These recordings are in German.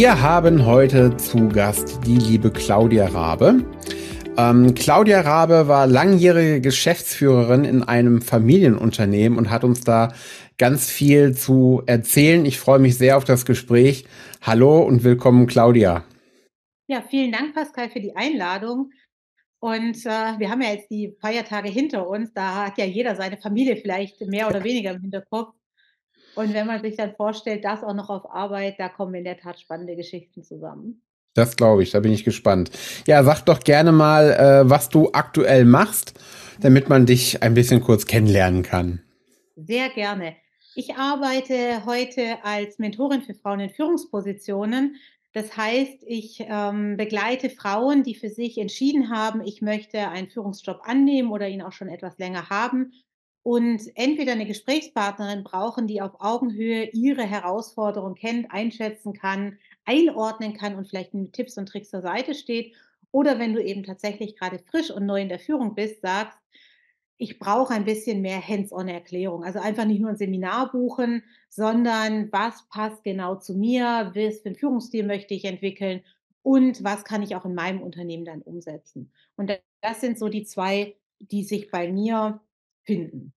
Wir haben heute zu Gast die liebe Claudia Rabe. Ähm, Claudia Rabe war langjährige Geschäftsführerin in einem Familienunternehmen und hat uns da ganz viel zu erzählen. Ich freue mich sehr auf das Gespräch. Hallo und willkommen, Claudia. Ja, vielen Dank, Pascal, für die Einladung. Und äh, wir haben ja jetzt die Feiertage hinter uns. Da hat ja jeder seine Familie vielleicht mehr oder weniger im Hinterkopf. Und wenn man sich dann vorstellt, das auch noch auf Arbeit, da kommen in der Tat spannende Geschichten zusammen. Das glaube ich, da bin ich gespannt. Ja, sag doch gerne mal, äh, was du aktuell machst, damit man dich ein bisschen kurz kennenlernen kann. Sehr gerne. Ich arbeite heute als Mentorin für Frauen in Führungspositionen. Das heißt, ich ähm, begleite Frauen, die für sich entschieden haben, ich möchte einen Führungsjob annehmen oder ihn auch schon etwas länger haben und entweder eine Gesprächspartnerin brauchen, die auf Augenhöhe ihre Herausforderung kennt, einschätzen kann, einordnen kann und vielleicht mit Tipps und Tricks zur Seite steht. Oder wenn du eben tatsächlich gerade frisch und neu in der Führung bist, sagst, ich brauche ein bisschen mehr Hands-on-Erklärung. Also einfach nicht nur ein Seminar buchen, sondern was passt genau zu mir, was für einen Führungsstil möchte ich entwickeln und was kann ich auch in meinem Unternehmen dann umsetzen. Und das sind so die zwei, die sich bei mir finden.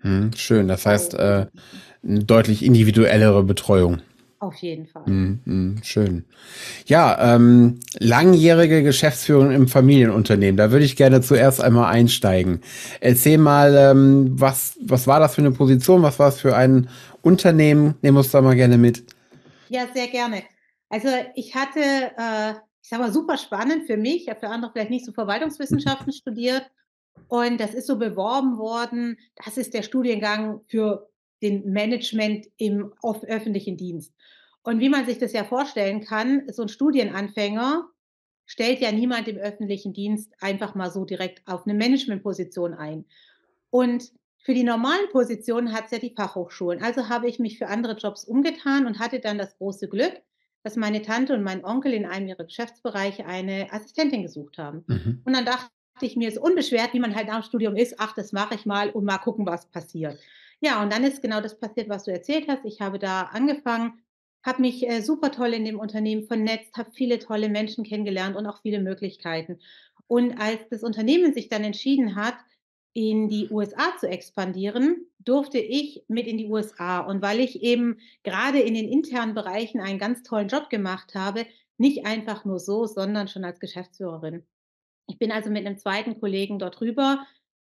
Hm, schön, das heißt, äh, eine deutlich individuellere Betreuung. Auf jeden Fall. Hm, hm, schön. Ja, ähm, langjährige Geschäftsführung im Familienunternehmen. Da würde ich gerne zuerst einmal einsteigen. Erzähl mal, ähm, was, was war das für eine Position? Was war es für ein Unternehmen? Nehmen wir uns da mal gerne mit. Ja, sehr gerne. Also ich hatte, äh, ich sag mal, super spannend für mich, ich habe für andere vielleicht nicht so Verwaltungswissenschaften studiert und das ist so beworben worden, das ist der Studiengang für den Management im öffentlichen Dienst. Und wie man sich das ja vorstellen kann, so ein Studienanfänger stellt ja niemand im öffentlichen Dienst einfach mal so direkt auf eine Managementposition ein. Und für die normalen Positionen hat es ja die Fachhochschulen. Also habe ich mich für andere Jobs umgetan und hatte dann das große Glück, dass meine Tante und mein Onkel in einem ihrer Geschäftsbereiche eine Assistentin gesucht haben. Mhm. Und dann dachte ich mir, so unbeschwert, wie man halt nach dem Studium ist, ach, das mache ich mal und mal gucken, was passiert. Ja, und dann ist genau das passiert, was du erzählt hast. Ich habe da angefangen, habe mich äh, super toll in dem Unternehmen vernetzt, habe viele tolle Menschen kennengelernt und auch viele Möglichkeiten. Und als das Unternehmen sich dann entschieden hat, in die USA zu expandieren, durfte ich mit in die USA. Und weil ich eben gerade in den internen Bereichen einen ganz tollen Job gemacht habe, nicht einfach nur so, sondern schon als Geschäftsführerin. Ich bin also mit einem zweiten Kollegen dort rüber.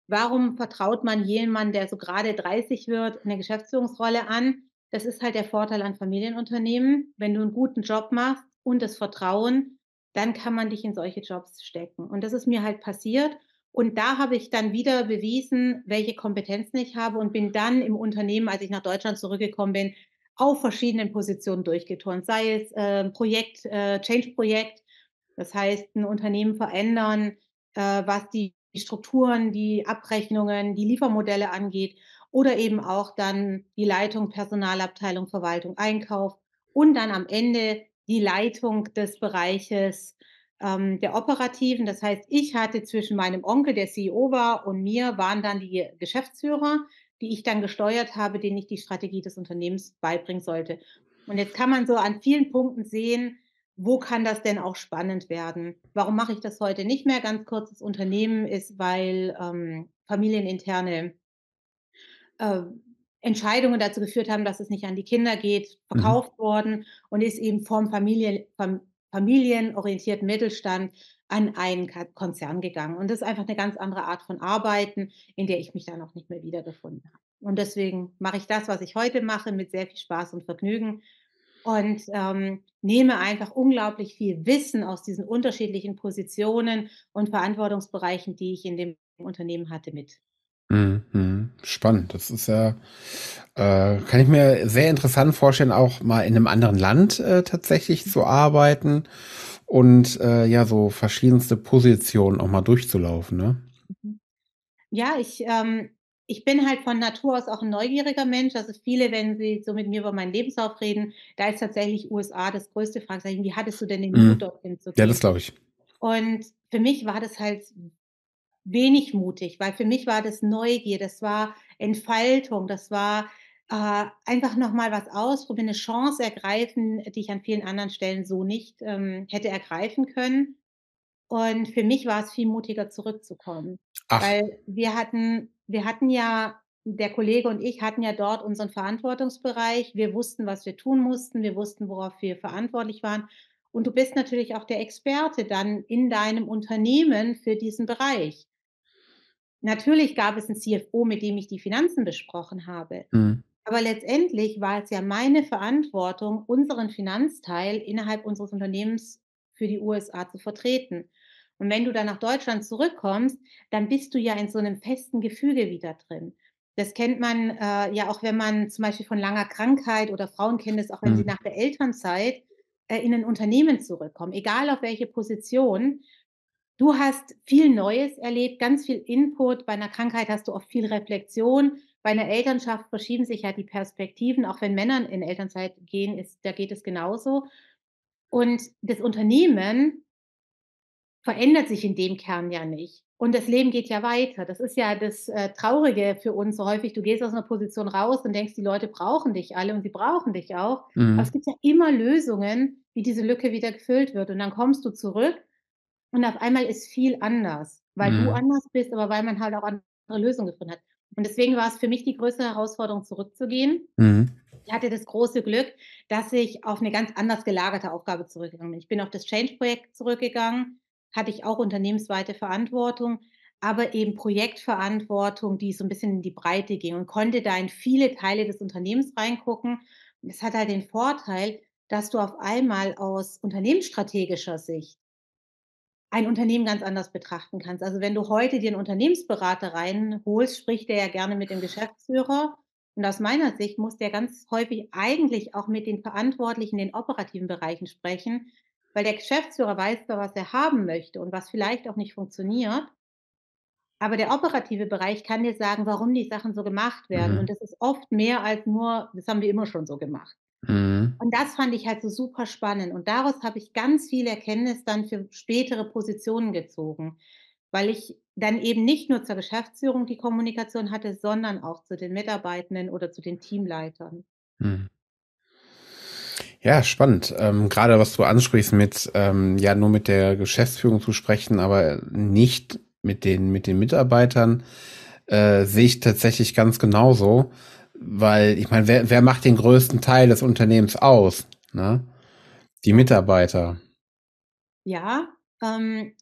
Warum vertraut man jemandem, der so gerade 30 wird, eine Geschäftsführungsrolle an? Das ist halt der Vorteil an Familienunternehmen. Wenn du einen guten Job machst und das Vertrauen, dann kann man dich in solche Jobs stecken. Und das ist mir halt passiert. Und da habe ich dann wieder bewiesen, welche Kompetenzen ich habe und bin dann im Unternehmen, als ich nach Deutschland zurückgekommen bin, auf verschiedenen Positionen durchgeturnt. Sei es äh, Projekt, äh, Change-Projekt, das heißt, ein Unternehmen verändern, äh, was die Strukturen, die Abrechnungen, die Liefermodelle angeht oder eben auch dann die Leitung Personalabteilung, Verwaltung, Einkauf und dann am Ende die Leitung des Bereiches ähm, der Operativen. Das heißt, ich hatte zwischen meinem Onkel, der CEO war, und mir waren dann die Geschäftsführer, die ich dann gesteuert habe, denen ich die Strategie des Unternehmens beibringen sollte. Und jetzt kann man so an vielen Punkten sehen, wo kann das denn auch spannend werden? Warum mache ich das heute nicht mehr? Ganz kurzes Unternehmen ist, weil ähm, familieninterne äh, Entscheidungen dazu geführt haben, dass es nicht an die Kinder geht, mhm. verkauft mhm. worden und ist eben vom Familien, vom familienorientierten Mittelstand an einen Konzern gegangen. Und das ist einfach eine ganz andere Art von Arbeiten, in der ich mich dann auch nicht mehr wiedergefunden habe. Und deswegen mache ich das, was ich heute mache, mit sehr viel Spaß und Vergnügen und ähm, nehme einfach unglaublich viel Wissen aus diesen unterschiedlichen Positionen und Verantwortungsbereichen, die ich in dem Unternehmen hatte, mit. Mhm. Spannend. Das ist ja, äh, kann ich mir sehr interessant vorstellen, auch mal in einem anderen Land äh, tatsächlich zu arbeiten und äh, ja, so verschiedenste Positionen auch mal durchzulaufen, ne? Mhm. Ja, ich ähm, ich bin halt von Natur aus auch ein neugieriger Mensch. Also viele, wenn sie so mit mir über meinen Lebenslauf reden, da ist tatsächlich USA das größte Fragezeichen. Wie hattest du denn den Mhm. Mut, dorthin zu Ja, gehen? das glaube ich. Und für mich war das halt wenig mutig, weil für mich war das Neugier, das war Entfaltung, das war Äh, einfach noch mal was ausprobieren, 'ne Chance ergreifen, die ich an vielen anderen Stellen so nicht, ähm, hätte ergreifen können. Und für mich war es viel mutiger, zurückzukommen, Ach. weil wir hatten wir hatten ja der Kollege und ich hatten ja dort unseren Verantwortungsbereich. Wir wussten, was wir tun mussten. Wir wussten, worauf wir verantwortlich waren. Und du bist natürlich auch der Experte dann in deinem Unternehmen für diesen Bereich. Natürlich gab es 'n CFO, mit dem ich die Finanzen besprochen habe. Mhm. Aber letztendlich war es ja meine Verantwortung, unseren Finanzteil innerhalb unseres Unternehmens für die USA zu vertreten. Und wenn du dann nach Deutschland zurückkommst, dann bist du ja in so 'nem festen Gefüge wieder drin. Das kennt man, äh, ja auch, wenn man zum Beispiel von langer Krankheit oder Frauen kennen das auch, wenn sie Mhm. nach der Elternzeit, äh, in 'nen Unternehmen zurückkommen, egal auf welche Position. Du hast viel Neues erlebt, ganz viel Input. Bei 'ner Krankheit hast du oft viel Reflexion. Bei 'ner Elternschaft verschieben sich ja die Perspektiven, auch wenn Männer in Elternzeit gehen, ist da geht es genauso. Und das Unternehmen verändert sich in dem Kern ja nicht. Und das Leben geht ja weiter. Das ist ja das, äh, Traurige für uns so häufig. Du gehst aus 'ner Position raus und denkst, die Leute brauchen dich alle und sie brauchen dich auch. Aber Mhm. es gibt ja immer Lösungen, wie diese Lücke wieder gefüllt wird. Und dann kommst du zurück und auf einmal ist viel anders, weil du Mhm. anders bist, aber weil man halt auch andere Lösungen gefunden hat. Und deswegen war es für mich die größte Herausforderung, zurückzugehen. Mhm. Ich hatte das große Glück, dass ich auf 'ne ganz anders gelagerte Aufgabe zurückgegangen bin. Ich bin auf das Change-Projekt zurückgegangen, hatte ich auch unternehmensweite Verantwortung, aber eben Projektverantwortung, die so 'n bisschen in die Breite ging und konnte da in viele Teile des Unternehmens reingucken. Es hat halt den Vorteil, dass du auf einmal aus unternehmensstrategischer Sicht ein Unternehmen ganz anders betrachten kannst. Also, wenn du heute dir 'n Unternehmensberater reinholst, spricht der ja gerne mit dem Geschäftsführer. Und aus meiner Sicht muss der ganz häufig eigentlich auch mit den Verantwortlichen in den operativen Bereichen sprechen, weil der Geschäftsführer weiß zwar, was er haben möchte und was vielleicht auch nicht funktioniert aber der operative Bereich kann dir sagen, warum die Sachen so gemacht werden. Und Mhm. das ist oft mehr als nur: „Das haben wir immer schon so gemacht.“ Mhm. Und das fand ich halt so super spannend. Und daraus habe ich ganz viel Erkenntnis dann für spätere Positionen gezogen, weil ich dann eben nicht nur zur Geschäftsführung die Kommunikation hatte, sondern auch zu den Mitarbeitenden oder zu den Teamleitern. Mhm. Ja, spannend. Ähm, grade was du ansprichst mit, ähm, ja, nur mit der Geschäftsführung zu sprechen, aber nicht mit den mit den Mitarbeitern, äh, sehe ich tatsächlich ganz genauso, weil ich meine, wer wer macht den größten Teil des Unternehmens aus, ne? Die Mitarbeiter. Ja, ähm,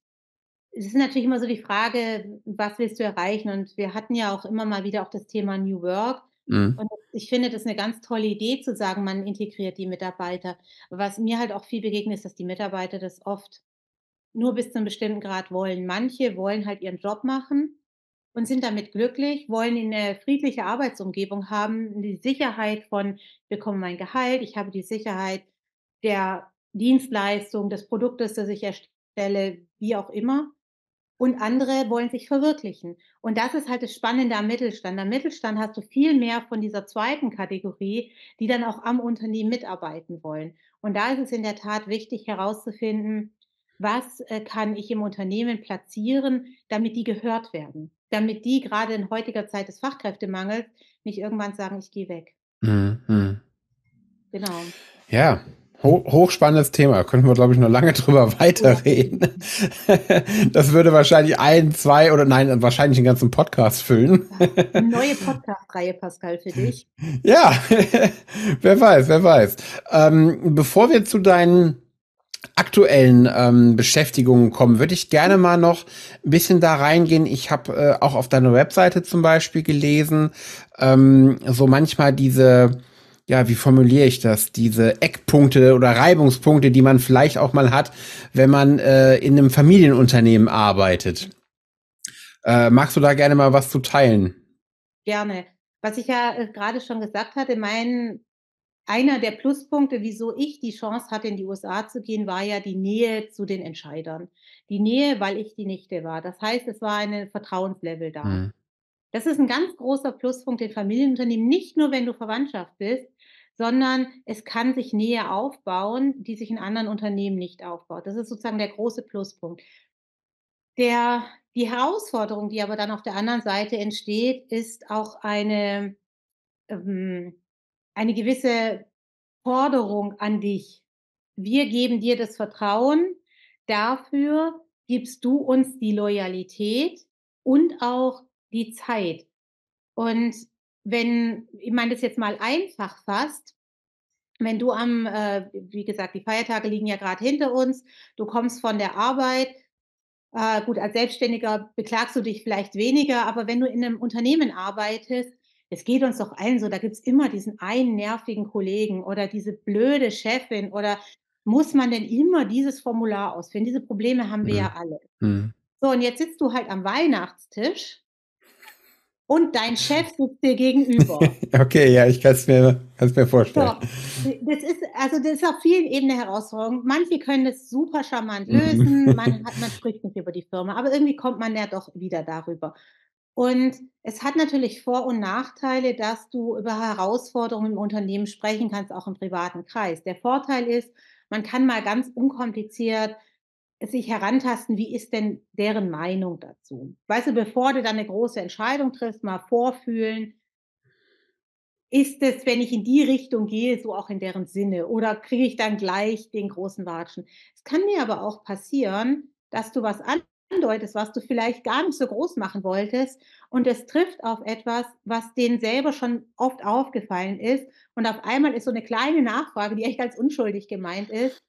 es ist natürlich immer so die Frage, was willst du erreichen? Und wir hatten ja auch immer mal wieder auch das Thema New Work. Mhm. Und ich finde das 'ne ganz tolle Idee zu sagen, man integriert die Mitarbeiter. Was mir halt auch viel begegnet, ist, dass die Mitarbeiter das oft nur bis zu 'nem bestimmten Grad wollen. Manche wollen halt ihren Job machen und sind damit glücklich, wollen 'ne friedliche Arbeitsumgebung haben, die Sicherheit von: „Ich bekomme mein Gehalt, ich habe die Sicherheit der Dienstleistung, des Produktes, das ich erstelle“, wie auch immer. Und andere wollen sich verwirklichen. Und das ist halt das Spannende am Mittelstand. Am Mittelstand hast du viel mehr von dieser 2. Kategorie, die dann auch am Unternehmen mitarbeiten wollen. Und da ist es in der Tat wichtig herauszufinden: Was, äh, kann ich im Unternehmen platzieren, damit die gehört werden? Damit die grade in heutiger Zeit des Fachkräftemangels nicht irgendwann sagen: „Ich gehe weg.“ Mhm, mhm. Genau. Ja, ho hochspannendes Thema. Könnten wir, glaube ich, noch lange drüber weiterreden. Das würde wahrscheinlich 1, 2 oder nein, wahrscheinlich 'n ganzen Podcast füllen. 'Ne neue Podcast-Reihe, Pascal, für dich. Ja, wer weiß, wer weiß. Ähm, bevor wir zu deinen aktuellen, ähm, Beschäftigungen kommen, würde ich gerne mal noch 'n bisschen da reingehen. Ich habe, äh, auch auf deiner Webseite zum Beispiel gelesen, ähm, so manchmal diese ja, wie formuliere ich das? Diese Eckpunkte oder Reibungspunkte, die man vielleicht auch mal hat, wenn man, äh, in 'nem Familienunternehmen arbeitet. Äh, magst du da gerne mal was zu teilen? Gerne. Was ich ja, äh, grade schon gesagt hatte, mein einer der Pluspunkte, wieso ich die Chance hatte, in die USA zu gehen, war ja die Nähe zu den Entscheidern. Die Nähe, weil ich die Nichte war. Das heißt, es war eine Vertrauenslevel da. Mhm. Das ist 'n ganz großer Pluspunkt in Familienunternehmen, nicht nur, wenn du Verwandtschaft bist, sondern es kann sich Nähe aufbauen, die sich in anderen Unternehmen nicht aufbaut. Das ist sozusagen der große Pluspunkt. Der die Herausforderung, die aber dann auf der anderen Seite entsteht, ist auch eine, ähm eine gewisse Forderung an dich. Wir geben dir das Vertrauen, dafür gibst du uns die Loyalität und auch die Zeit. Und wenn ich meine das jetzt mal einfach fasst, wenn du am äh, wie gesagt, die Feiertage liegen ja grad hinter uns, du kommst von der Arbeit äh, gut, als Selbstständiger beklagst du dich vielleicht weniger, aber wenn du in 'nem Unternehmen arbeitest es geht uns doch allen so, da gibt's immer diesen einen nervigen Kollegen oder diese blöde Chefin oder muss man denn immer dieses Formular ausfüllen? Diese Probleme haben wir Mhm. ja alle. Mhm. So, und jetzt sitzt du halt am Weihnachtstisch und dein Chef sitzt dir gegenüber. Okay, ja, ich kann's mir kann's mir vorstellen. So, das ist also, das ist auf vielen Ebenen 'ne Herausforderung. Manche können das super charmant Mhm. lösen, man hat man spricht nicht über die Firma, aber irgendwie kommt man ja doch wieder darüber. Und es hat natürlich Vor und Nachteile, dass du über Herausforderungen im Unternehmen sprechen kannst, auch im privaten Kreis. Der Vorteil ist, man kann mal ganz unkompliziert sich herantasten, wie ist denn deren Meinung dazu? Weißt du, bevor du dann 'ne große Entscheidung triffst, mal vorfühlen ist es, wenn ich in die Richtung gehe, so auch in deren Sinne oder kriege ich dann gleich den großen Watschen? Es kann dir aber auch passieren, dass du was andeutest, was du vielleicht gar nicht so groß machen wolltest und es trifft auf etwas, was denen selber schon oft aufgefallen ist und auf einmal ist so 'ne kleine Nachfrage, die echt als unschuldig gemeint ist,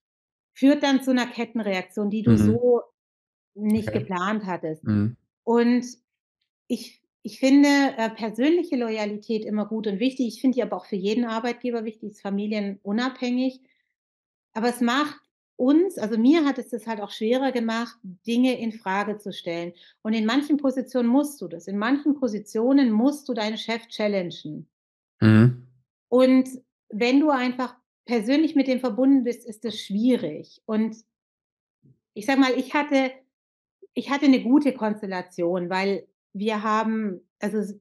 führt dann zu 'ner Kettenreaktion, die du Mhm. so nicht Okay. geplant hattest. Mhm. Und ich ich finde, äh, persönliche Loyalität immer gut und wichtig. Ich finde die aber auch für jeden Arbeitgeber wichtig, ist familienunabhängig. Aber es macht uns also, mir hat es das halt auch schwerer gemacht, Dinge infrage zu stellen. Und in manchen Positionen musst du das. In manchen Positionen musst du deinen Chef challengen. Mhm. Und wenn du einfach persönlich mit dem verbunden bist, ist das schwierig. Und ich sage mal, ich hatte ich hatte 'ne gute Konstellation, weil wir haben also,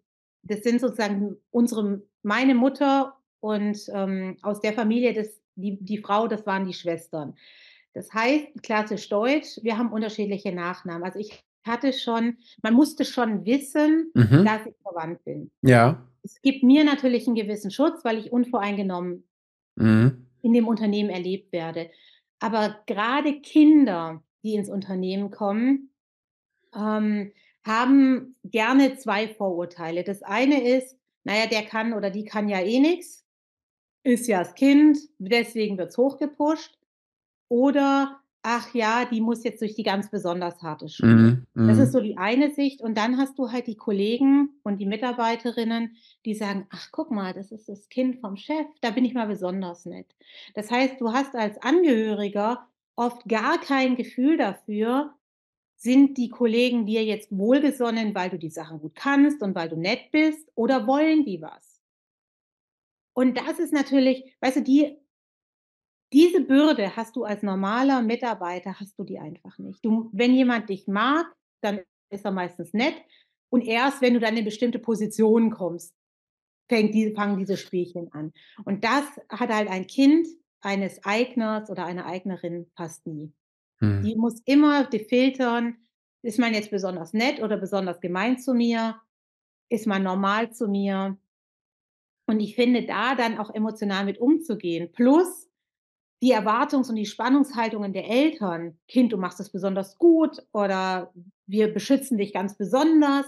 das sind sozusagen unsere meine Mutter und, ähm, aus der Familie, das die die Frau, das waren die Schwestern. Das heißt, klassisch deutsch, wir haben unterschiedliche Nachnamen. Also, ich hatte schon man musste schon wissen, Mhm. dass ich verwandt bin. Ja. Es gibt mir natürlich 'n gewissen Schutz, weil ich unvoreingenommen Mhm. in dem Unternehmen erlebt werde. Aber grade Kinder, die ins Unternehmen kommen, ähm, haben gerne 2 Vorurteile. Das eine ist: „Na ja, der kann oder die kann ja eh nix, ist ja das Kind, deswegen wird's hochgepusht.“ Oder: „Ach ja, die muss jetzt durch die ganz besonders harte Schule.“ Mhm. Das ist Mhm. so die eine Sicht und dann hast du halt die Kollegen und die Mitarbeiterinnen, die sagen: „Ach, guck mal, das ist das Kind vom Chef, da bin ich mal besonders nett.“ Das heißt, du hast als Angehöriger oft gar kein Gefühl dafür, sind die Kollegen dir jetzt wohlgesonnen, weil du die Sachen gut kannst und weil du nett bist oder wollen die was? Und das ist natürlich weißt du, die diese Bürde hast du als normaler Mitarbeiter hast du die einfach nicht. Du wenn jemand dich mag, dann ist er meistens nett und erst, wenn du dann in bestimmte Positionen kommst, fängt diese fangen diese Spielchen an. Und das hat halt ein Kind eines Eigners oder einer Eignerin fast nie. Mhm. Die muss immer defiltern: „Ist man jetzt besonders nett oder besonders gemein zu mir? Ist man normal zu mir?“ Und ich finde, da dann auch emotional mit umzugehen, plus die Erwartungs und die Spannungshaltungen der Eltern: „Kind, du machst das besonders gut“ oder „Wir beschützen dich ganz besonders.“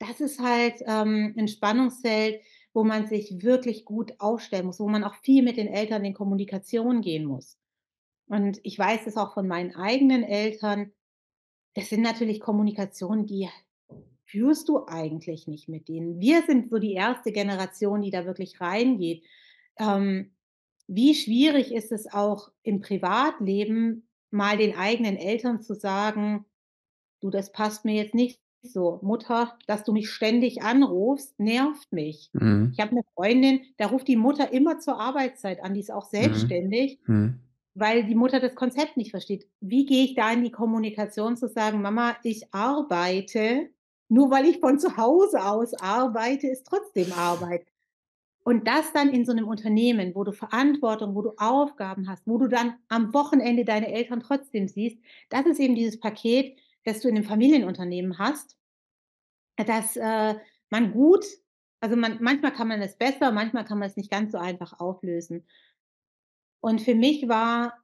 Das ist halt, ähm, 'n Spannungsfeld, wo man sich wirklich gut aufstellen muss, wo man auch viel mit den Eltern in Kommunikation gehen muss. Und ich weiß das auch von meinen eigenen Eltern. Das sind natürlich Kommunikationen, die führst du eigentlich nicht mit denen. Wir sind so die 1. Generation, die da wirklich reingeht. Ähm, wie schwierig ist es auch im Privatleben, mal den eigenen Eltern zu sagen: „Du, das passt mir jetzt nicht so. Mutter, dass du mich ständig anrufst, nervt mich.“ Mhm. Ich habe 'ne Freundin, da ruft die Mutter immer zur Arbeitszeit an, die ist auch Mhm. selbstständig, Mhm. weil die Mutter das Konzept nicht versteht. Wie gehe ich da in die Kommunikation zu sagen: „Mama, ich arbeite. Nur weil ich von zu Hause aus arbeite, ist trotzdem Arbeit.“ Und das dann in so 'nem Unternehmen, wo du Verantwortung wo du Aufgaben hast, wo du dann am Wochenende deine Eltern trotzdem siehst, das ist eben dieses Paket, das du in 'nem Familienunternehmen hast, dass, äh, man gut Also, man manchmal kann man es besser, manchmal kann man es nicht ganz so einfach auflösen. Und für mich war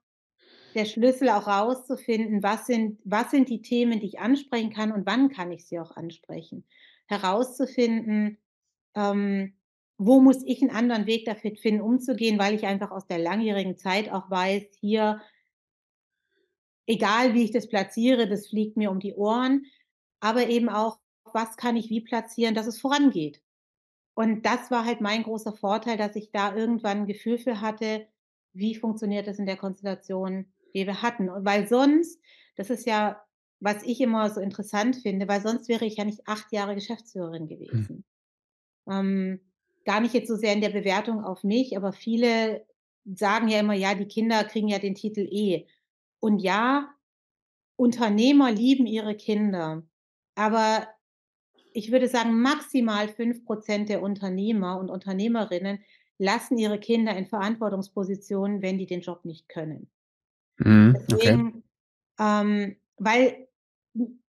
der Schlüssel auch rauszufinden, was sind was sind die Themen, die ich ansprechen kann und wann kann ich sie auch ansprechen. Herauszufinden, ähm, wo muss ich 'n anderen Weg dafür finden, umzugehen, weil ich einfach aus der langjährigen Zeit auch weiß, hier egal wie ich das platziere, das fliegt mir um die Ohren, aber eben auch, was kann ich wie platzieren, dass es vorangeht. Und das war halt mein großer Vorteil, dass ich da irgendwann 'n Gefühl für hatte, wie funktioniert das in der Konstellation, die wir hatten. Und weil sonst das ist ja, was ich immer so interessant finde, weil sonst wäre ich ja nicht 8 Jahre Geschäftsführerin Hm. gewesen. Ähm, gar nicht jetzt so sehr in der Bewertung auf mich, aber viele sagen ja immer: „Ja, die Kinder kriegen ja den Titel eh.“ Und ja, Unternehmer lieben ihre Kinder, aber ich würde sagen, maximal 5 % der Unternehmer und Unternehmerinnen lassen ihre Kinder in Verantwortungspositionen, wenn die den Job nicht können. Mhm, okay. Deswegen, ähm, weil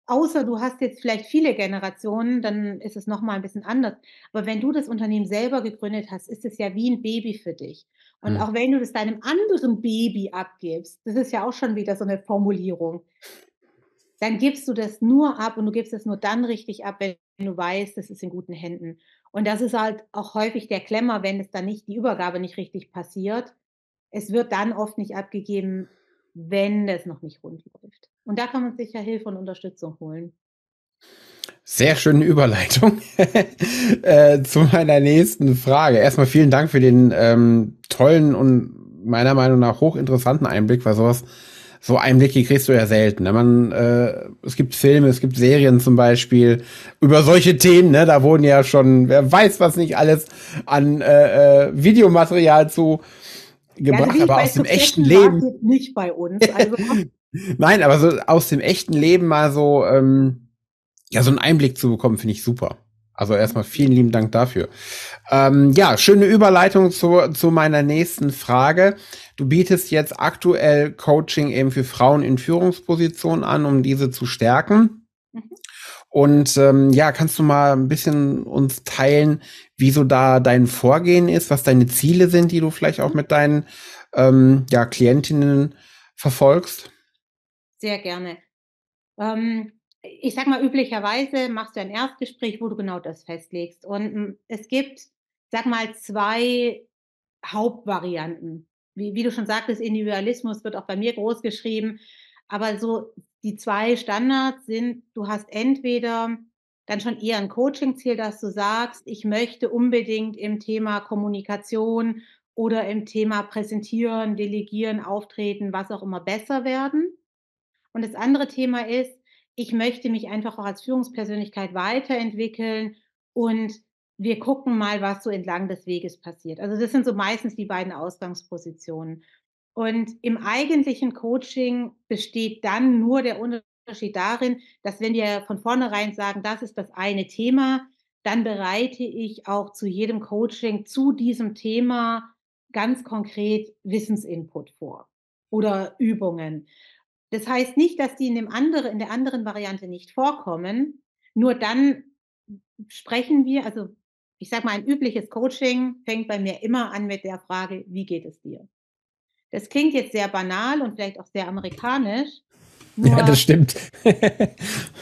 außer du hast jetzt vielleicht viele Generationen, dann ist es noch mal 'n bisschen anders. Aber wenn du das Unternehmen selber gegründet hast, ist es ja wie 'n Baby für dich. Und Mhm. auch wenn du das deinem anderen Baby abgibst, das ist ja auch schon wieder so 'ne Formulierung dann gibst du das nur ab und du gibst es nur dann richtig ab, wenn du weißt, das ist in guten Händen. Und das ist halt auch häufig der Klemmer, wenn es dann nicht die Übergabe nicht richtig passiert. Es wird dann oft nicht abgegeben, wenn es noch nicht rund läuft. Und da kann man sich ja Hilfe und Unterstützung holen. Sehr schöne Überleitung, äh, zu meiner nächsten Frage. Erst mal vielen Dank für den, ähm, tollen und meiner Meinung nach hochinteressanten Einblick, weil so was so Einblicke kriegst du ja selten, ne? Man äh, es gibt Filme, es gibt Serien zum Beispiel über solche Themen, ne? Da wurden ja schon, wer weiß was nicht alles an, äh, äh, Videomaterial zu Ja, also gebracht, wie ich aber aus dem echten Leben nicht bei uns, also Nein, aber so aus dem echten Leben mal so, ähm, ja, so 'n Einblick zu bekommen, finde ich super. Also, erst mal vielen lieben Dank dafür. Ähm, ja, schöne Überleitung zu zu meiner nächsten Frage. Du bietest jetzt aktuell Coaching eben für Frauen in Führungspositionen an, um diese zu stärken. Mhm. Und, ähm, ja, kannst du mal 'n bisschen uns teilen, wie so da dein Vorgehen ist, was deine Ziele sind, die du vielleicht auch mit deinen, ähm, ja, Klientinnen verfolgst? Sehr gerne. Ähm, ich sage mal, üblicherweise machst du ein Erstgespräch, wo du genau das festlegst. Und, hm, es gibt, sage mal, 2 Hauptvarianten. Wie wie du schon sagtest, Individualismus wird auch bei mir großgeschrieben. Aber so die 2 Standards sind, du hast entweder dann schon eher 'n Coachingziel, dass du sagst: „Ich möchte unbedingt im Thema Kommunikation oder im Thema Präsentieren, Delegieren, Auftreten, was auch immer, besser werden.“ Und das andere Thema ist: „Ich möchte mich einfach auch als Führungspersönlichkeit weiterentwickeln und wir gucken mal, was so entlang des Weges passiert.“ Also, das sind so meistens die beiden Ausgangspositionen. Und im eigentlichen Coaching besteht dann nur der Unterschied darin, dass wenn wir von vornherein sagen: „Das ist das eine Thema“, dann bereite ich auch zu jedem Coaching zu diesem Thema ganz konkret Wissensinput vor oder Übungen. Das heißt nicht, dass die in dem andere in der anderen Variante nicht vorkommen, nur dann sprechen wir also, ich sage mal, ein übliches Coaching fängt bei mir immer an mit der Frage: „Wie geht es dir?“ Das klingt jetzt sehr banal und vielleicht auch sehr amerikanisch, Ja, das stimmt.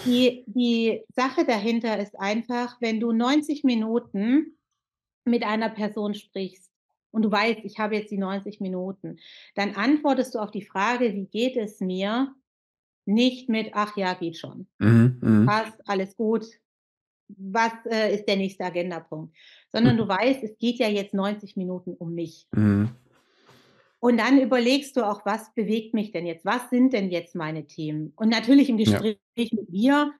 die die Sache dahinter ist einfach, wenn du 90 Minuten mit einer Person sprichst und du weißt, ich habe jetzt die 90 Minuten, dann antwortest du auf die Frage: „Wie geht es mir?“ nicht mit: „Ach ja, geht schon. Mhm, mhm. Passt, alles gut. Was, äh, ist der nächste Agendapunkt?“ Sondern du Mhm. weißt, es geht ja jetzt 90 Minuten um mich. Mhm. Und dann überlegst du auch: „Was bewegt mich denn jetzt? Was sind denn jetzt meine Themen?“ Und natürlich im Ja. Gespräch mit mir,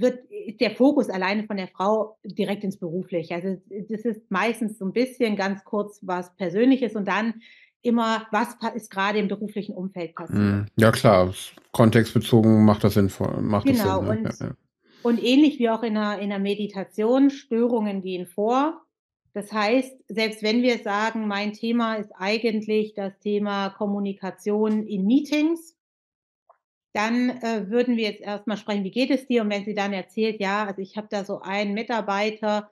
wird ist der Fokus alleine von der Frau direkt ins Berufliche. Also, das ist meistens so 'n bisschen ganz kurz was Persönliches und dann immer: „Was ist grade im beruflichen Umfeld passiert?“ Mhm. Ja klar, kontextbezogen macht das sinnvoll macht das Sinn, Genau, ne? Ja, und ja. und ähnlich wie auch in 'ner in 'ner Meditation, Störungen gehen vor. Das heißt, selbst wenn wir sagen, mein Thema ist eigentlich das Thema Kommunikation in Meetings dann, äh, würden wir jetzt erst mal sprechen: „Wie geht es dir?“ Und wenn sie dann erzählt: „Ja, also, ich habe da so einen Mitarbeiter,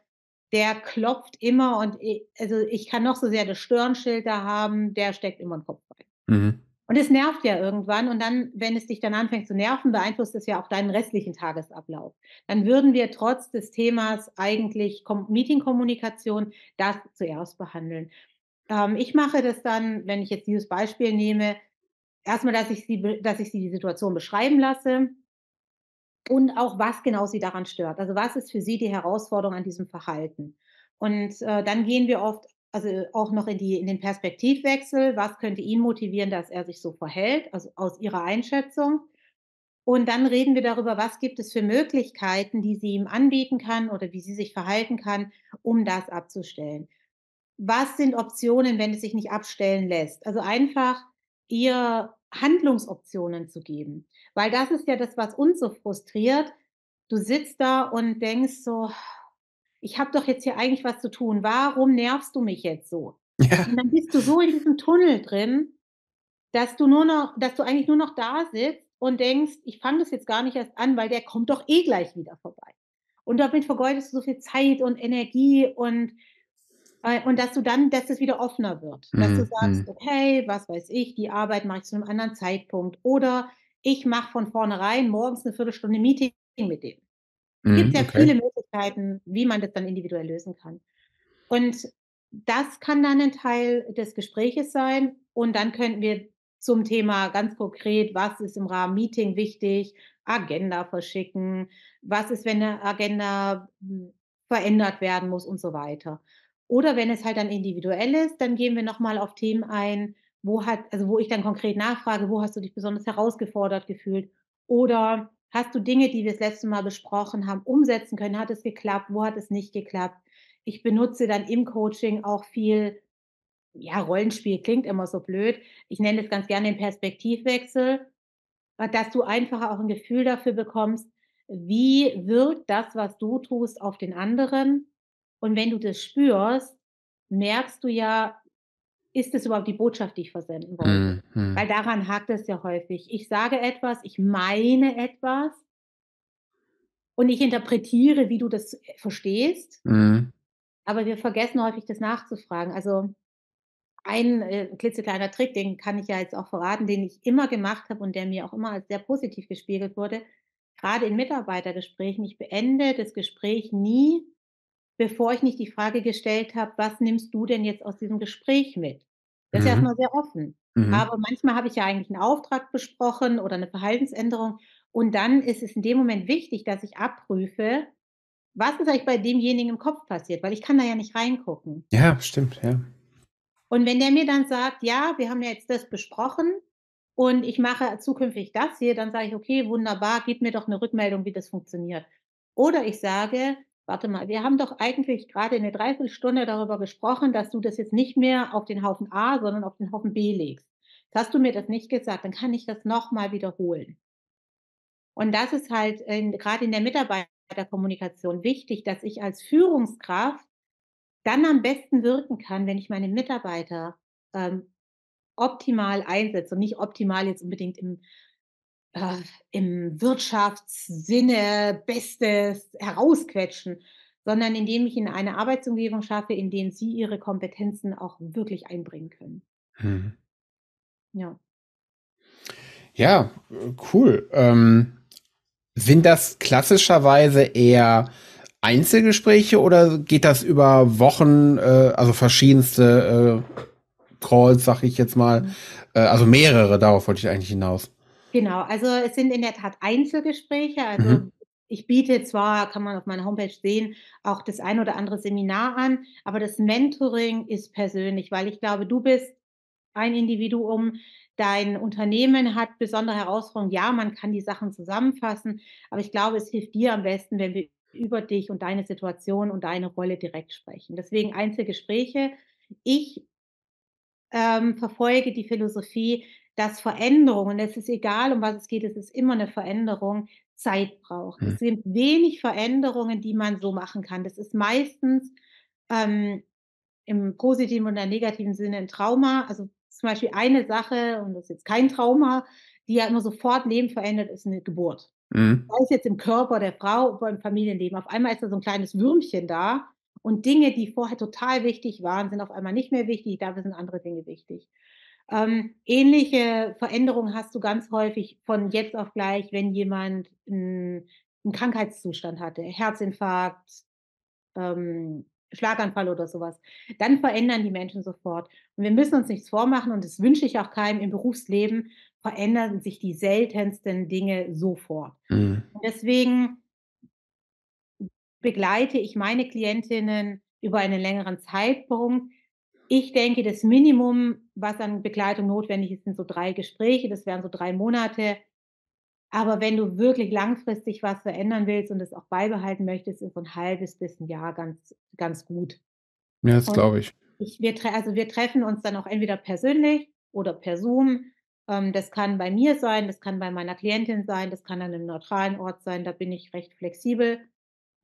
der klopft immer und i also, ich kann noch so sehr das Stirnschild da haben, der steckt immer 'n Kopf rein. Mhm. Und es nervt ja irgendwann und dann, wenn es dich dann anfängt zu nerven, beeinflusst es ja auch deinen restlichen Tagesablauf. Dann würden wir trotz des Themas eigentlich Kom Meetingkommunikation das zuerst behandeln. Ähm, ich mache das dann, wenn ich jetzt dieses Beispiel nehme, erst mal, dass ich sie dass ich sie die Situation beschreiben lasse und auch, was genau sie daran stört. Also, was ist für sie die Herausforderung an diesem Verhalten? Und, äh, dann gehen wir oft also, auch noch in die in den Perspektivwechsel. Was könnte ihn motivieren, dass er sich so verhält, also, aus ihrer Einschätzung? Und dann reden wir darüber, was gibt es für Möglichkeiten, die sie ihm anbieten kann oder wie sie sich verhalten kann, um das abzustellen. Was sind Optionen, wenn es sich nicht abstellen lässt? Also, einfach ihr Handlungsoptionen zu geben, weil das ist ja das, was uns so frustriert. Du sitzt da und denkst so: „Ich habe doch jetzt hier eigentlich was zu tun. Warum nervst du mich jetzt so?“ Ja. Und dann bist du so in diesem Tunnel drin, dass du nur noch dass du eigentlich nur noch da sitzt und denkst: „Ich fange das jetzt gar nicht erst an, weil der kommt doch eh gleich wieder vorbei.“ Und damit vergeudest du so viel Zeit und Energie und und dass du dann dass es wieder offener wird, dass du Mhm, sagst: mhm. „Okay, was weiß ich, die Arbeit mache ich zu 'nem anderen Zeitpunkt.“ Oder ich mache von vornherein morgens 'ne Viertelstunde Meeting mit dem. Mhm, Gibt ja okay. viele Möglichkeiten, wie man das dann individuell lösen kann. Und das kann dann 'nen Teil des Gespräches sein und dann könnten wir zum Thema ganz konkret: „Was ist im Rahmen Meeting wichtig?“ Agenda verschicken. Was ist, wenn 'ne Agenda, hm, verändert werden muss und so weiter. Oder wenn es halt dann individuell ist, dann gehen wir noch mal auf Themen ein, wo hat also, wo ich dann konkret nachfrage: „Wo hast du dich besonders herausgefordert gefühlt?“ Oder: „Hast du Dinge, die wir das letzte Mal besprochen haben, umsetzen können? Hat es geklappt? Wo hat es nicht geklappt?“ Ich benutze dann im Coaching auch viel ja, Rollenspiel klingt immer so blöd. Ich nenne das ganz gerne den Perspektivwechsel, dass du einfach auch 'n Gefühl dafür bekommst, wie wirkt das, was du tust, auf den anderen? Und wenn du das spürst, merkst du ja: „Ist das überhaupt die Botschaft, die ich versenden wollte?“ Mhm, mhm. Weil daran hakt es ja häufig. Ich sage etwas, ich meine etwas und ich interpretiere, wie du das, äh, verstehst Mhm. aber wir vergessen häufig, das nachzufragen. Also, ein, äh, klitzekleiner Trick, den kann ich ja jetzt auch verraten, den ich immer gemacht habe und der mir auch immer als sehr positiv gespiegelt wurde. Grade in Mitarbeitergesprächen, ich beende das Gespräch nie, bevor ich nicht die Frage gestellt habe: „Was nimmst du denn jetzt aus diesem Gespräch mit?“ Das ist Mhm. mal sehr offen. Mhm. Aber manchmal habe ich ja eigentlich 'n Auftrag besprochen oder 'ne Verhaltensänderung und dann ist es in dem Moment wichtig, dass ich abprüfe: „Was ist eigentlich bei demjenigen im Kopf passiert?“ Weil ich kann da ja nicht reingucken. Ja, stimmt, ja. Und wenn der mir dann sagt: „Ja, wir haben ja jetzt das besprochen und ich mache zukünftig das hier“, dann sage ich: „Okay, wunderbar, gib mir doch 'ne Rückmeldung, wie das funktioniert.“ Oder ich sage: „Warte mal, wir haben doch eigentlich grade 'ne 3/4 Stunde darüber gesprochen, dass du das jetzt nicht mehr auf den Haufen A, sondern auf den Haufen B legst. Jetzt hast du mir das nicht gesagt, dann kann ich das noch mal wiederholen.“ Und das ist halt in grade in der Mitarbeiterkommunikation wichtig, dass ich als Führungskraft dann am besten wirken kann, wenn ich meine Mitarbeiter, ähm, optimal einsetze und nicht optimal jetzt unbedingt im äh, im Wirtschaftssinne Bestes herausquetschen, sondern indem ich ihnen eine Arbeitsumgebung schaffe, in denen sie ihre Kompetenzen auch wirklich einbringen können. Mhm. Ja. Ja, cool. Ähm, sind das klassischerweise eher Einzelgespräche oder geht das über Wochen, äh, also verschiedenste, äh, Calls, sage ich jetzt mal, Mhm. äh, also mehrere, darauf wollte ich eigentlich hinaus. Genau, also, es sind in der Tat Einzelgespräche. Mhm. Also, ich biete zwar, kann man auf meiner Homepage sehen, auch das ein oder andere Seminar an, aber das Mentoring ist persönlich, weil ich glaube, du bist ein Individuum, dein Unternehmen hat besondere Herausforderungen. Ja, man kann die Sachen zusammenfassen, aber ich glaube, es hilft dir am besten, wenn wir über dich und deine Situation und deine Rolle direkt sprechen. Deswegen Einzelgespräche. Ich ähm, verfolge die Philosophie, dass Veränderungen es ist egal, um was es geht, es ist immer 'ne Veränderung, Zeit braucht. Mhm. Es gibt wenig Veränderungen, die man so machen kann. Das ist meistens, ähm, im positiven oder negativen Sinne 'n Trauma. Also, zum Beispiel eine Sache, und das ist jetzt kein Trauma, die ja immer sofort Leben verändert, ist 'ne Geburt. Mhm. Sei es jetzt im Körper der Frau oder im Familienleben. Auf einmal ist da so 'n kleines Würmchen da Und Dinge, die vorher total wichtig waren, sind auf einmal nicht mehr wichtig, dafür sind andere Dinge wichtig. Ähm, ähnliche Veränderungen hast du ganz häufig von jetzt auf gleich, wenn jemand 'n 'n Krankheitszustand hatte, Herzinfarkt, ähm, Schlaganfall oder so was. Dann verändern die Menschen sofort. Und wir müssen uns nichts vormachen und das wünsche ich auch keinem im Berufsleben, verändern sich die seltensten Dinge sofort. Mhm. Deswegen begleite ich meine Klientinnen über einen längeren Zeitpunkt. Ich denke, das Minimum, was an Begleitung notwendig ist, sind so 3 Gespräche, das wären so 3 Monate. Aber wenn du wirklich langfristig was verändern willst und es auch beibehalten möchtest, ist so 'n halbes bis 'n Jahr ganz ganz gut. Ja, das glaube ich. ich wir also, wir treffen uns dann auch entweder persönlich oder per Zoom. Ähm, das kann bei mir sein, das kann bei meiner Klientin sein, das kann an 'nem neutralen Ort sein, da bin ich recht flexibel.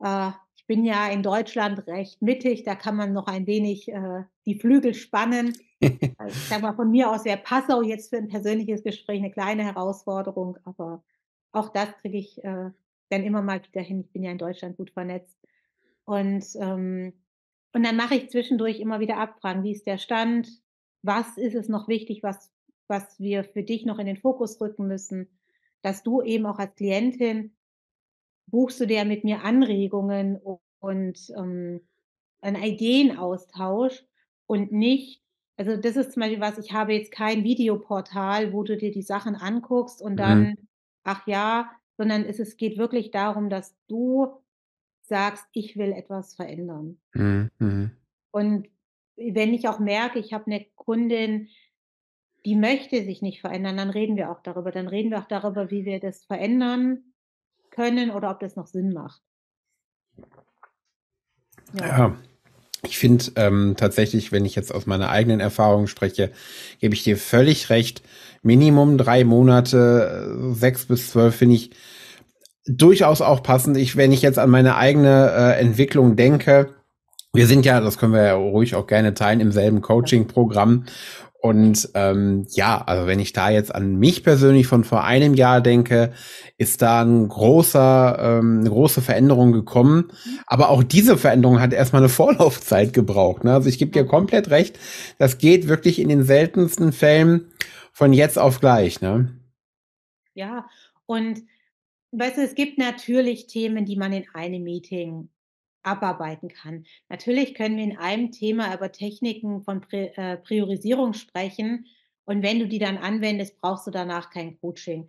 Äh, ich bin ja in Deutschland recht mittig, da kann man noch ein wenig, äh, die Flügel spannen. Also, ich sage mal, von mir aus wäre Passau jetzt für 'n persönliches Gespräch 'ne kleine Herausforderung, aber auch das kriege ich, äh, dann immer mal wieder hin. Ich bin ja in Deutschland gut vernetzt. Und, ähm und dann mache ich zwischendurch immer wieder Abfragen. Wie ist der Stand? Was ist es noch wichtig, was was wir für dich noch in den Fokus rücken müssen? Dass du eben auch als Klientin buchst du dir mit mir Anregungen und, ähm, einen Ideenaustausch und nicht also, das ist zum Beispiel was, ich habe jetzt kein Videoportal, wo du dir die Sachen anguckst und Mhm. dann: „Ach ja“, sondern es es geht wirklich darum, dass du sagst: „Ich will etwas verändern.“ Mhm, mhm. Und wenn ich auch merke, ich habe 'ne Kundin, die möchte sich nicht verändern, dann reden wir auch darüber. Dann reden wir auch darüber, wie wir das verändern können oder ob das noch Sinn macht. Ja. Ja. Ich finde, ähm, tatsächlich, wenn ich jetzt aus meiner eigenen Erfahrung spreche, gebe ich dir völlig recht. Minimum 3 Monate, äh, 6 bis 12 finde ich durchaus auch passend. Ich wenn ich jetzt an meine eigene, äh, Entwicklung denke wir sind ja, das können wir ja ruhig auch gerne teilen, im selben Coaching-Programm. Und, ähm, ja, also, wenn ich da jetzt an mich persönlich von vor einem Jahr denke, ist da 'n großer ähm, 'ne große Veränderung gekommen. Aber auch diese Veränderung hat erst mal 'ne Vorlaufzeit gebraucht, ne? Also, ich gebe dir komplett recht. Das geht wirklich in den seltensten Fällen von jetzt auf gleich, ne? Ja, und weißt du, es gibt natürlich Themen, die man in einem Meeting abarbeiten kann. Natürlich können wir in einem Thema über Techniken von äh, Priorisierung sprechen und wenn du die dann anwendest, brauchst du danach kein Coaching.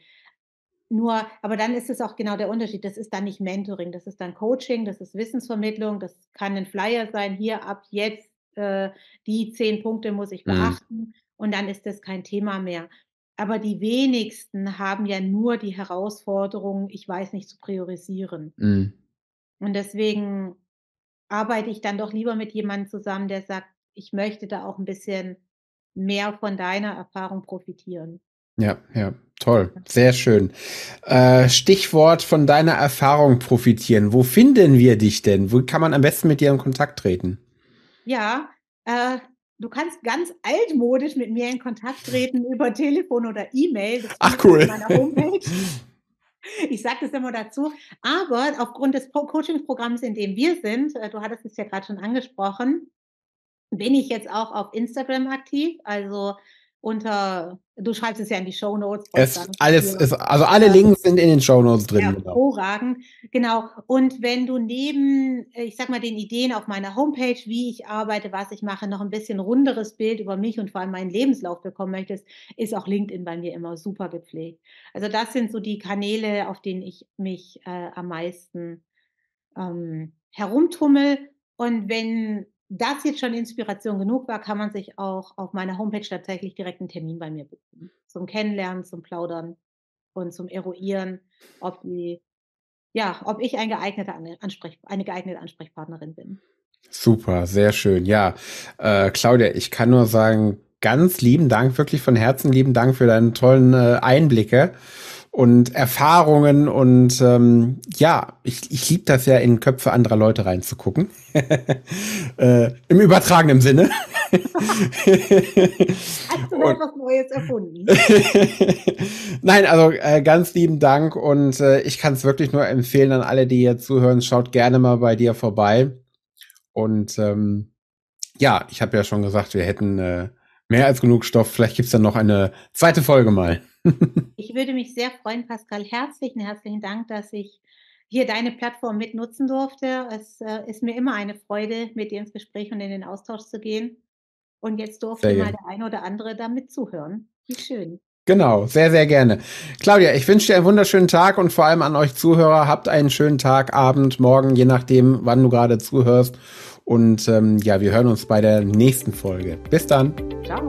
Nur aber dann ist es auch genau der Unterschied. Das ist dann nicht Mentoring, das ist dann Coaching, das ist Wissensvermittlung, das kann 'nen Flyer sein: „Hier ab jetzt, äh, die 10 Punkte muss ich Mhm. beachten“, und dann ist das kein Thema mehr. Aber die wenigsten haben ja nur die Herausforderung: „Ich weiß nicht zu priorisieren.“ Mhm. Und deswegen arbeite ich dann doch lieber mit jemandem zusammen, der sagt: „Ich möchte da auch 'n bisschen mehr von deiner Erfahrung profitieren.“ Ja, ja, toll, sehr schön. Äh, Stichwort von deiner Erfahrung profitieren. Wo finden wir dich denn? Wo kann man am besten mit dir in Kontakt treten? Ja, äh, du kannst ganz altmodisch mit mir in Kontakt treten über Telefon oder E-Mail. Ach du auf cool. meiner Homepage. Ich sage das immer dazu. Aber aufgrund des Coachingprogramms, in dem wir sind, äh, du hattest es ja grad schon angesprochen, bin ich jetzt auch auf Instagram aktiv. Also, unter du schreibst es ja in die Es nicht mit alles ist also, alle äh Links sind in den Shownotes drin, genau. hervorragend, genau. Und wenn du neben, ich sage mal, den Ideen auf meiner Homepage, wie ich arbeite, was ich mache, noch 'n bisschen runderes Bild über mich und vor allem meinen Lebenslauf bekommen möchtest, ist auch LinkedIn bei mir immer super gepflegt. Also, das sind so die Kanäle, auf denen ich mich, äh, am meisten, ähm, herumtummel. Und wenn das jetzt schon Inspiration genug war, kann man sich auch auf meiner Homepage tatsächlich direkt 'n Termin bei mir buchen. Zum Kennenlernen, zum Plaudern und zum Eruieren, ob die ja, ob ich ein geeigneter Ansprech eine geeignete Ansprechpartnerin bin. Super, sehr schön. Ja, äh, Claudia, ich kann nur sagen, ganz lieben Dank, wirklich von Herzen lieben Dank für deine tollen, äh, Einblicke und Erfahrungen und, ähm, ja, ich ich liebe das ja, in Köpfe anderer Leute reinzugucken. Äh, im übertragenen Sinne. Hast du etwas Neues erfunden? Nein, also, äh, ganz lieben Dank und, äh, ich kann's wirklich nur empfehlen an alle, die hier zuhören, schaut gerne mal bei dir vorbei. Und ähm, ja, ich habe ja schon gesagt, wir hätten äh, mehr als genug Stoff. Vielleicht gibt's dann noch eine zweite Folge mal. ich würde mich sehr freuen, Pascal. Herzlichen, herzlichen Dank, dass ich hier deine Plattform mit nutzen durfte. Es äh, ist mir immer eine Freude, mit dir ins Gespräch und in den Austausch zu gehen. Und jetzt durfte mal der eine oder andere damit zuhören. Wie schön. Genau, sehr, sehr gerne. Claudia, ich wünsche dir einen wunderschönen Tag und vor allem an euch Zuhörer, habt einen schönen Tag, Abend, Morgen, je nachdem, wann du gerade zuhörst. Und ähm, ja, wir hören uns bei der nächsten Folge. Bis dann. Ciao.